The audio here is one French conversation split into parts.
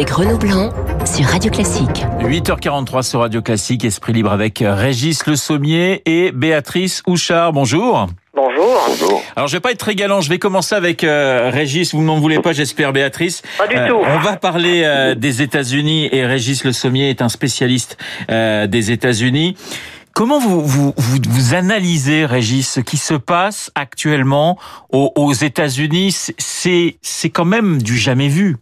avec Renaud Blanc sur Radio Classique. 8h43 sur Radio Classique, Esprit Libre avec Régis Le Sommier et Béatrice Houchard. Bonjour. Bonjour. Bonjour. Alors je vais pas être très galant, je vais commencer avec euh, Régis, vous n'en voulez pas j'espère Béatrice. Pas du Euh, tout. On va parler euh, des États-Unis et Régis Le Sommier est un spécialiste euh, des États-Unis. Comment vous, vous, vous, vous analysez, Régis, ce qui se passe actuellement aux, aux États-Unis? C'est c'est quand même du jamais vu.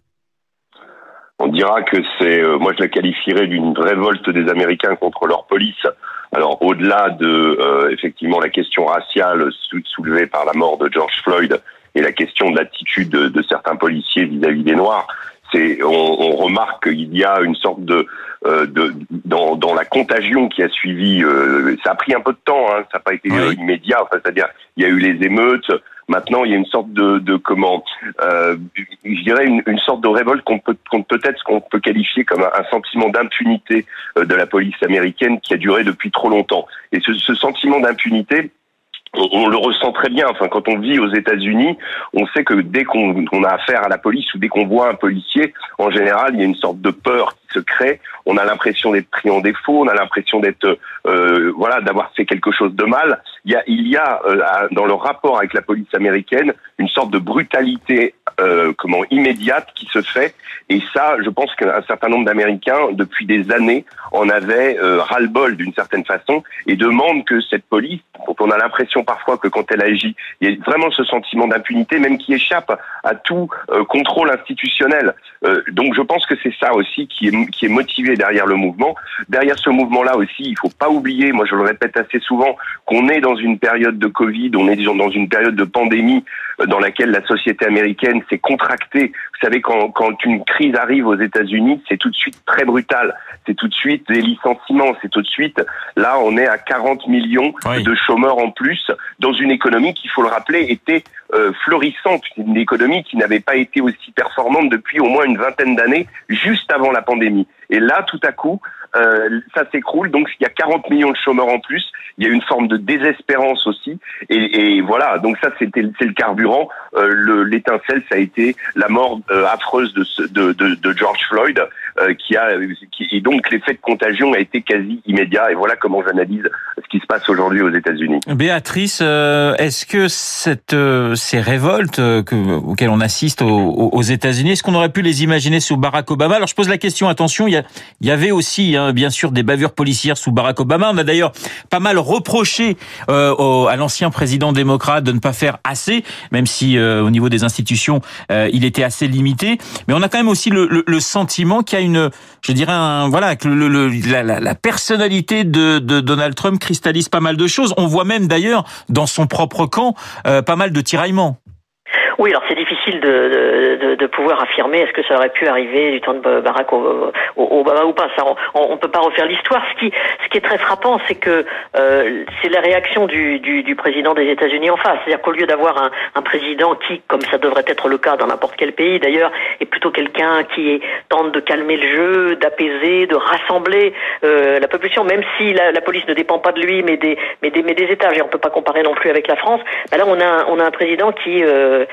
On dira que c'est, euh, moi je la qualifierais d'une révolte des Américains contre leur police. Alors au-delà de euh, effectivement la question raciale sou- soulevée par la mort de George Floyd et la question de l'attitude de, de certains policiers vis-à-vis des Noirs, c'est on, on remarque qu'il y a une sorte de, euh, de dans, dans la contagion qui a suivi. euh, ça a pris un peu de temps, hein, ça n'a pas été Oui. immédiat. Enfin, c'est-à-dire il y a eu les émeutes. Maintenant, il y a une sorte de, comment, euh, je dirais une, sorte de révolte qu'on peut, qu'on peut-être qu'on peut qualifier comme un, sentiment d'impunité euh, de la police américaine qui a duré depuis trop longtemps. Et ce, ce sentiment d'impunité, on, le ressent très bien. Enfin, quand on vit aux États-Unis, on sait que dès qu'on on a affaire à la police ou dès qu'on voit un policier, en général, il y a une sorte de peur se. On a l'impression d'être pris en défaut. On a l'impression d'être, euh, voilà, d'avoir fait quelque chose de mal. Il y a, il y a euh, dans le rapport avec la police américaine une sorte de brutalité, euh, comment immédiate qui se fait. Et ça, je pense qu'un certain nombre d'Américains, depuis des années, en avaient euh, ras-le-bol d'une certaine façon et demandent que cette police, dont on a l'impression parfois que quand elle agit, il y a vraiment ce sentiment d'impunité, même qui échappe à tout euh, contrôle institutionnel. Euh, donc je pense que c'est ça aussi qui est, qui est motivé derrière le mouvement. Derrière ce mouvement-là aussi, il faut pas oublier, moi je le répète assez souvent, qu'on est dans une période de Covid, on est dans une période de pandémie dans laquelle la société américaine s'est contractée. Vous savez, quand, quand une crise arrive aux États-Unis, c'est tout de suite très brutal. C'est tout de suite des licenciements, c'est tout de suite, là on est à 40 millions Oui. de chômeurs en plus dans une économie qui, il faut le rappeler, était euh, florissante, une économie qui n'avait pas été aussi performante depuis au moins une vingtaine d'années, juste avant la pandémie. Et là, tout à coup, euh, ça s'écroule. Donc, il y a 40 millions de chômeurs en plus. Il y a une forme de désespérance aussi. Et, et voilà. Donc ça, c'était c'est le carburant. Euh, le- L'étincelle, ça a été la mort euh, affreuse de, de, de, de George Floyd, qui a qui, et donc l'effet de contagion a été quasi immédiat. Et voilà comment j'analyse ce qui se passe aujourd'hui aux États-Unis. Béatrice, euh, est-ce que cette, euh, ces révoltes euh, que, auxquelles on assiste aux- aux États-Unis, est-ce qu'on aurait pu les imaginer sous Barack Obama? Alors je pose la question, attention, il y, a- il y avait aussi hein, bien sûr des bavures policières sous Barack Obama. On a d'ailleurs pas mal reproché euh, au- à l'ancien président démocrate de ne pas faire assez, même si euh, au niveau des institutions euh, il était assez limité. Mais on a quand même aussi le, le- le sentiment qu'il y a une, je dirais, voilà, que la, personnalité de, de Donald Trump cristallise pas mal de choses. On voit même d'ailleurs dans son propre camp euh, pas mal de tiraillements. Oui, alors c'est difficile de, de, de pouvoir affirmer est-ce que ça aurait pu arriver du temps de Barack Obama ou pas. Ça, on, on peut pas refaire l'histoire. Ce qui, ce qui est très frappant, c'est que euh, c'est la réaction du, du, du président des États-Unis en face. C'est-à-dire qu'au lieu d'avoir un, un président qui, comme ça devrait être le cas dans n'importe quel pays d'ailleurs, est plutôt quelqu'un qui tente de calmer le jeu, d'apaiser, de rassembler euh, la population, même si la, la police ne dépend pas de lui, mais des, mais des, mais des États. Et on peut pas comparer non plus avec la France. Bah là, on a, on a un président qui euh,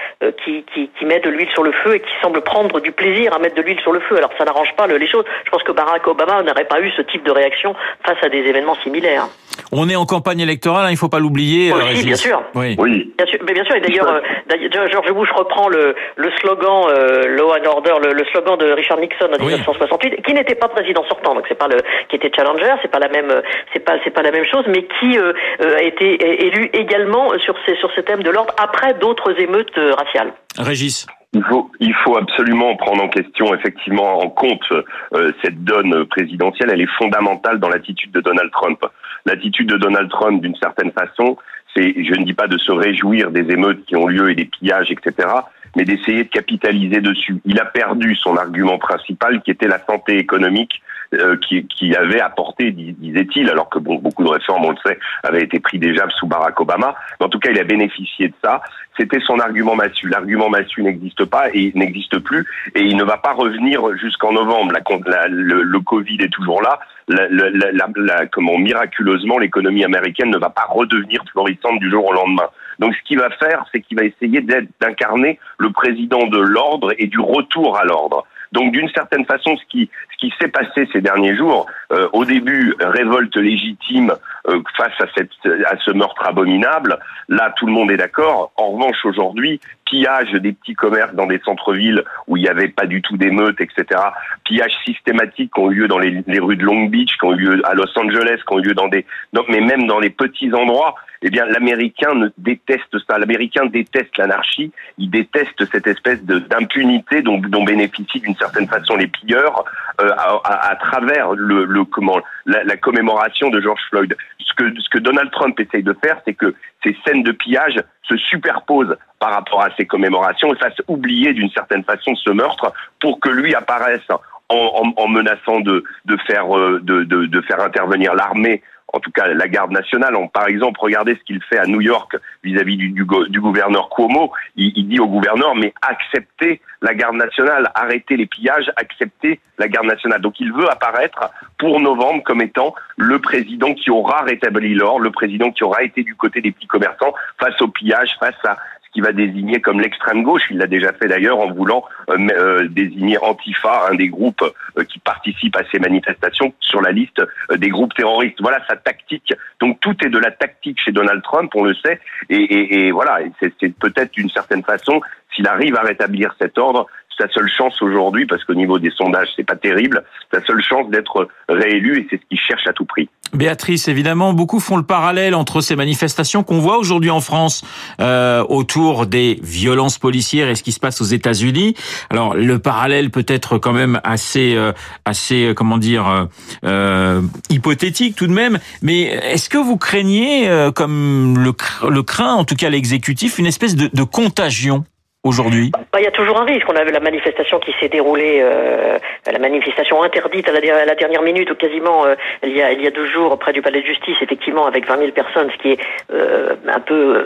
qui, qui, qui met de l'huile sur le feu et qui semble prendre du plaisir à mettre de l'huile sur le feu. Alors ça n'arrange pas le- les choses. Je pense que Barack Obama n'aurait pas eu ce type de réaction face à des événements similaires. On est en campagne électorale, hein, il faut pas l'oublier. Aussi, euh, bien sûr. Oui. Oui. Bien sûr, mais bien sûr. Et d'ailleurs, euh, George Bush reprend le, le slogan euh, Law and Order, le, le slogan de Richard Nixon en Oui. 1968, qui n'était pas président sortant, donc c'est pas le, qui était challenger, c'est pas la même, euh, c'est pas, c'est pas la même chose, mais qui euh, euh, a été élu également sur ces, sur ce thème de l'ordre après d'autres émeutes raciales. Régis. Il faut, il faut absolument prendre en question, effectivement, en compte euh, cette donne présidentielle. Elle est fondamentale dans l'attitude de Donald Trump. L'attitude de Donald Trump, d'une certaine façon, c'est, je ne dis pas de se réjouir des émeutes qui ont lieu et des pillages, etc., mais d'essayer de capitaliser dessus. Il a perdu son argument principal, qui était la santé économique, euh, qui, qui avait apporté, dis- disait-il, alors que bon, beaucoup de réformes, on le sait, avaient été prises déjà sous Barack Obama. Mais en tout cas, il a bénéficié de ça. C'était son argument massu. L'argument massu n'existe pas et n'existe plus, et il ne va pas revenir jusqu'en novembre. Le, Covid est toujours là. La- comment miraculeusement l'économie américaine ne va pas redevenir florissante du jour au lendemain. Donc ce qu'il va faire, c'est qu'il va essayer d'incarner le président de l'ordre et du retour à l'ordre. Donc d'une certaine façon, ce qui ce qui s'est passé ces derniers jours, euh, au début révolte légitime euh, face à cette à ce meurtre abominable, là tout le monde est d'accord. En revanche, aujourd'hui, pillage des petits commerces dans des centres-villes où il n'y avait pas du tout d'émeutes, etc. Pillage systématique qui ont eu lieu dans les, rues de Long Beach, qui ont eu lieu à Los Angeles, qui ont eu lieu dans des, mais même dans les petits endroits. Eh bien, l'Américain ne déteste ça. L'Américain déteste l'anarchie. Il déteste cette espèce d'impunité dont, bénéficient d'une certaine façon les pilleurs euh, à, travers le, comment la, la, commémoration de George Floyd. Ce que, ce que Donald Trump essaye de faire, c'est que ces scènes de pillage se superposent par rapport à ces commémorations et fassent oublier d'une certaine façon ce meurtre pour que lui apparaisse en, en, en menaçant de, de faire de, de, de faire intervenir l'armée en tout cas la garde nationale. On, par exemple, regardez ce qu'il fait à New York vis-à-vis du, du, du, gouverneur Cuomo. Il, il, dit au gouverneur, mais acceptez la garde nationale, arrêtez les pillages, acceptez la garde nationale. Donc il veut apparaître pour novembre comme étant le président qui aura rétabli l'ordre, le président qui aura été du côté des petits commerçants face au pillage, face à qui va désigner comme l'extrême gauche. Il l'a déjà fait d'ailleurs en voulant euh, euh, désigner Antifa, un des groupes euh, qui participent à ces manifestations, sur la liste des groupes terroristes. Voilà sa tactique. Donc tout est de la tactique chez Donald Trump, on le sait. Et voilà, c'est peut-être d'une certaine façon, s'il arrive à rétablir cet ordre, sa seule chance aujourd'hui, parce qu'au niveau des sondages, c'est pas terrible, sa seule chance d'être réélu et c'est ce qu'il cherche à tout prix. Béatrice, évidemment, beaucoup font le parallèle entre ces manifestations qu'on voit aujourd'hui en France euh, autour des violences policières et ce qui se passe aux États-Unis. Alors le parallèle peut être quand même assez, euh, assez, comment dire, euh, hypothétique tout de même. Mais est-ce que vous craignez, euh, comme le, le craint en tout cas l'exécutif, une espèce de, de contagion? Aujourd'hui bah, Il y a toujours un risque. On a vu la manifestation qui s'est déroulée, euh, la manifestation interdite à la, dernière minute, ou quasiment euh, il, y a, il y a deux jours, près du palais de justice, effectivement, avec 20 000 personnes, ce qui est euh, un peu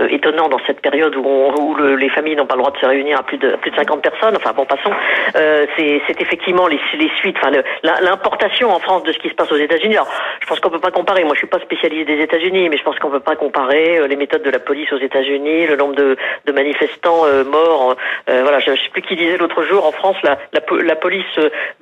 euh, étonnant dans cette période où, on, où le, les familles n'ont pas le droit de se réunir à plus de, plus de 50 personnes. Enfin bon, passons. Euh, c'est effectivement les, les suites, enfin l'importation en France de ce qui se passe aux États-Unis. Alors, je pense qu'on peut pas comparer. Moi, je suis pas spécialiste des États-Unis, mais je pense qu'on peut pas comparer euh, les méthodes de la police aux États-Unis, le nombre de, de manifestants morts. Euh, voilà, je ne sais plus qui disait l'autre jour en France, la, la, police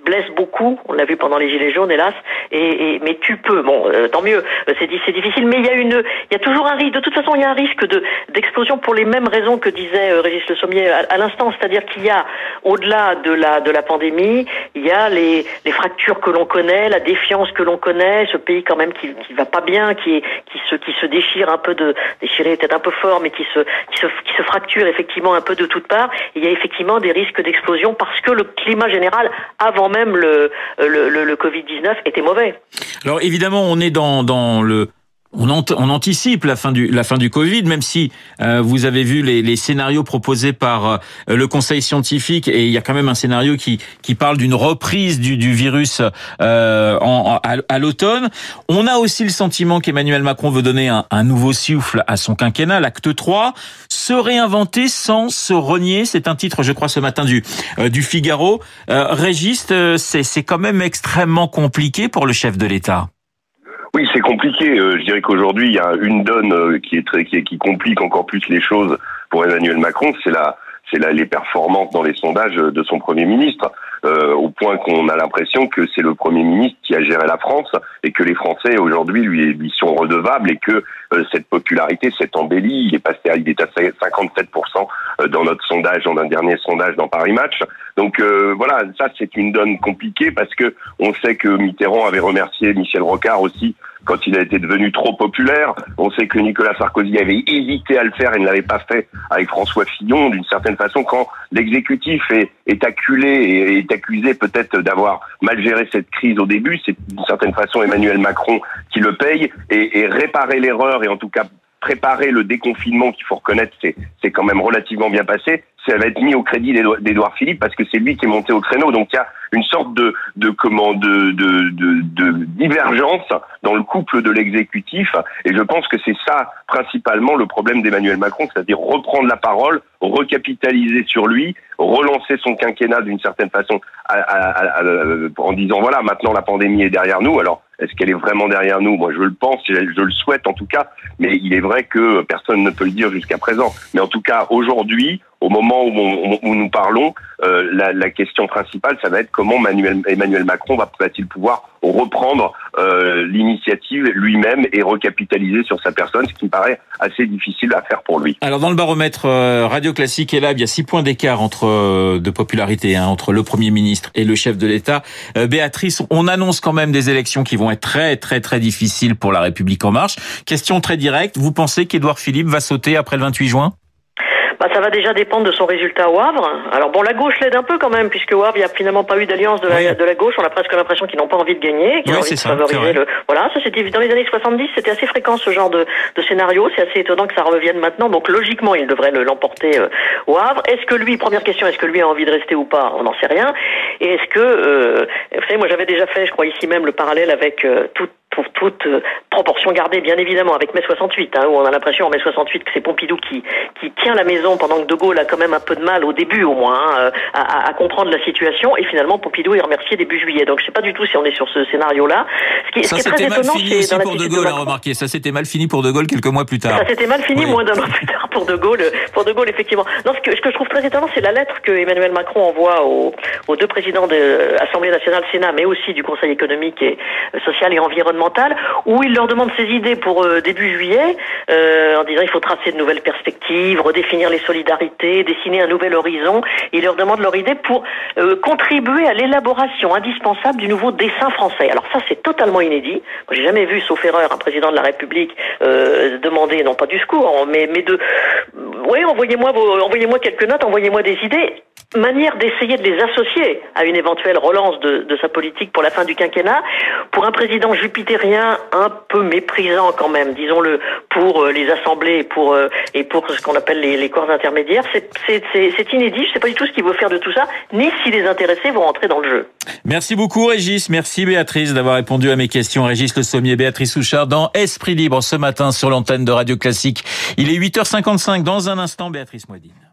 blesse beaucoup. On l'a vu pendant les gilets jaunes, hélas. Et, mais tu peux. Bon, euh, tant mieux. C'est c'est difficile, mais il y a une, il y a toujours un risque. De toute façon, il y a un risque de d'explosion pour les mêmes raisons que disait euh, Régis Le Sommier à, à l'instant, c'est-à-dire qu'il y a au-delà de la de la pandémie, il y a les les fractures que l'on connaît, la défiance que l'on connaît, ce pays quand même qui qui va pas bien, qui qui se qui se déchire un peu de déchirer peut-être un peu fort, mais qui se qui se qui se fracture effectivement peu de toutes parts. Il y a effectivement des risques d'explosion parce que le climat général, avant même le, le, le, le Covid-19, était mauvais. Alors évidemment, on est dans, dans le on, on, anticipe la fin du la fin du Covid, même si euh, vous avez vu les, les, scénarios proposés par euh, le Conseil scientifique et il y a quand même un scénario qui qui parle d'une reprise du, du virus euh, en, à, l'automne. On a aussi le sentiment qu'Emmanuel Macron veut donner un, un, nouveau souffle à son quinquennat, l'acte 3, se réinventer sans se renier. C'est un titre, je crois, ce matin du euh, du Figaro. Régis, c'est c'est quand même extrêmement compliqué pour le chef de l'État. Oui, c'est compliqué. Euh, je dirais qu'aujourd'hui, il y a une donne euh, qui est très qui, qui complique encore plus les choses pour Emmanuel Macron, c'est la c'est les performances dans les sondages de son premier ministre, euh, au point qu'on a l'impression que c'est le premier ministre qui a géré la France et que les Français aujourd'hui lui, lui sont redevables et que euh, cette popularité s'est embellie. Il est passé à, il est à 57% dans notre sondage, dans un dernier sondage dans Paris Match. Donc euh, voilà, ça c'est une donne compliquée parce que on sait que Mitterrand avait remercié Michel Rocard aussi quand il a été devenu trop populaire. On sait que Nicolas Sarkozy avait hésité à le faire et ne l'avait pas fait avec François Fillon. D'une certaine façon, quand l'exécutif est, acculé et est accusé peut-être d'avoir mal géré cette crise au début, c'est d'une certaine façon Emmanuel Macron qui le paye et, et réparer l'erreur et en tout cas préparer le déconfinement qu'il faut reconnaître, c'est, c'est quand même relativement bien passé. Ça va être mis au crédit d'Edouard Philippe parce que c'est lui qui est monté au créneau. Donc il y a une sorte de, de comment de, de, de, de divergence dans le couple de l'exécutif. Et je pense que c'est ça principalement le problème d'Emmanuel Macron, c'est-à-dire reprendre la parole, recapitaliser sur lui, relancer son quinquennat d'une certaine façon à, à, à, en disant voilà maintenant la pandémie est derrière nous. Alors est-ce qu'elle est vraiment derrière nous? Moi, je le pense, je le souhaite en tout cas, mais il est vrai que personne ne peut le dire jusqu'à présent. Mais en tout cas, aujourd'hui, au moment où, nous parlons, euh, la, question principale, ça va être comment Emmanuel Macron va-t-il pouvoir reprendre euh, l'initiative lui-même et recapitaliser sur sa personne, ce qui me paraît assez difficile à faire pour lui. Alors dans le baromètre euh, Radio Classique et là, il y a six points d'écart entre de popularité hein, entre le Premier ministre et le chef de l'État. Béatrice, on annonce quand même des élections qui vont être très très très difficiles pour la République en marche. Question très directe, vous pensez qu'Édouard Philippe va sauter après le 28 juin? Bah, ça va déjà dépendre de son résultat au Havre. Alors bon, la gauche l'aide un peu quand même, puisque au Havre, il n'y a finalement pas eu d'alliance de, la, de la gauche. On a presque l'impression qu'ils n'ont pas envie de gagner, qu'ils ont envie de favoriser le... Voilà, ça c'était dans les années 70, c'était assez fréquent ce genre de, de scénario. C'est assez étonnant que ça revienne maintenant. Donc logiquement, il devrait l'emporter euh, au Havre. Est-ce que lui, première question, est-ce que lui a envie de rester ou pas? On n'en sait rien. Et est-ce que, euh, vous savez, moi j'avais déjà fait, je crois ici même, le parallèle avec euh, toute pour toute euh, proportion gardée, bien évidemment, avec mai 68, hein, où on a l'impression en mai 68 que c'est Pompidou qui, qui tient la maison pendant que De Gaulle a quand même un peu de mal, au début au moins, hein, euh, à, à, comprendre la situation, et finalement Pompidou est remercié début juillet. Donc je sais pas du tout si on est sur ce scénario-là. Ce qui, ça s'était mal fini aussi pour De Gaulle, a remarqué. Ça s'était mal fini pour De Gaulle quelques mois plus tard. Ça s'était mal fini moins d'un an plus tard pour De Gaulle. Pour De Gaulle, effectivement. Non, ce que, ce que je trouve très étonnant, c'est la lettre que Emmanuel Macron envoie aux, aux deux présidents de l'Assemblée nationale, Sénat, mais aussi du Conseil économique et euh, social et environnemental, où il leur demande ses idées pour euh, début juillet, euh, en disant il faut tracer de nouvelles perspectives, redéfinir les solidarités, dessiner un nouvel horizon. Il leur demande leur idée pour euh, contribuer à l'élaboration indispensable du nouveau dessin français. Alors ça, c'est totalement inédit. Moi, j'ai jamais vu, sauf erreur, un président de la République demander, non pas du secours, mais, mais de, oui, envoyez-moi envoyez-moi quelques notes, envoyez-moi des idées manière d'essayer de les associer à une éventuelle relance de, de, sa politique pour la fin du quinquennat. Pour un président jupitérien un peu méprisant quand même, disons-le, pour euh, les assemblées et pour, euh, et pour ce qu'on appelle les, les, corps intermédiaires, c'est inédit. Je ne sais pas du tout ce qu'il veut faire de tout ça, ni si les intéressés vont rentrer dans le jeu. Merci beaucoup Régis, merci Béatrice d'avoir répondu à mes questions. Régis Le Sommier, Béatrice Souchard dans Esprit Libre ce matin sur l'antenne de Radio Classique. Il est 8h55 dans un instant, Béatrice Moedine.